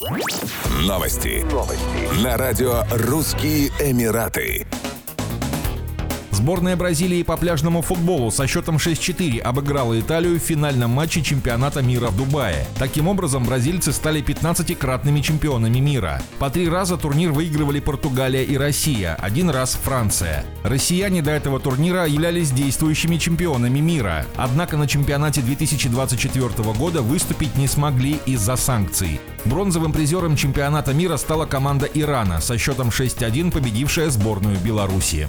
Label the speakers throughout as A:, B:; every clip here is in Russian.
A: Новости. Новости. На радио «Русские Эмираты».
B: Сборная Бразилии по пляжному футболу со счетом 6-4 обыграла Италию в финальном матче чемпионата мира в Дубае. Таким образом, бразильцы стали 15-кратными чемпионами мира. По три раза турнир выигрывали Португалия и Россия, один раз Франция. Россияне до этого турнира являлись действующими чемпионами мира. Однако на чемпионате 2024 года выступить не смогли из-за санкций. Бронзовым призером чемпионата мира стала команда Ирана со счетом 6-1, победившая сборную Беларуси.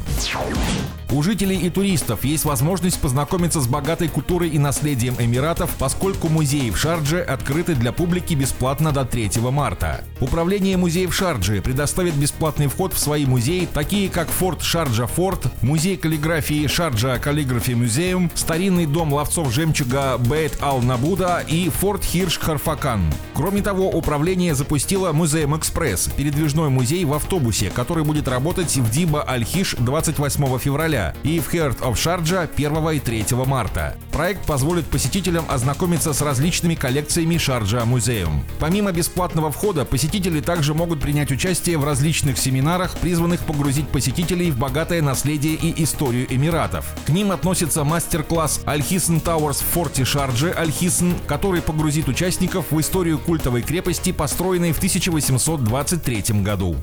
B: У жителей и туристов есть возможность познакомиться с богатой культурой и наследием Эмиратов, поскольку музеи в Шардже открыты для публики бесплатно до 3 марта. Управление музеев Шарджи предоставит бесплатный вход в свои музеи, такие как Форт Шарджа Форт, музей каллиграфии Шарджа Каллиграфи Музеум, старинный дом ловцов жемчуга Бейт Ал-Набуда и Форт Хирш Харфакан. Кроме того, управление запустило Музеем Экспресс, передвижной музей в автобусе, который будет работать в Диба Аль-Хиш 28 февраля и в Heart of Sharjah 1 и 3 марта. Проект позволит посетителям ознакомиться с различными коллекциями Шарджа Музеум. Помимо бесплатного входа, посетители также могут принять участие в различных семинарах, призванных погрузить посетителей в богатое наследие и историю Эмиратов. К ним относится мастер-класс Аль-Хисн Тауэрс в форте Шарджи Аль-Хисн, который погрузит участников в историю культовой крепости, построенной в 1823 году.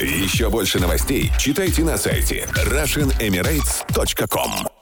A: Еще больше новостей читайте на сайте RussianEmirates.com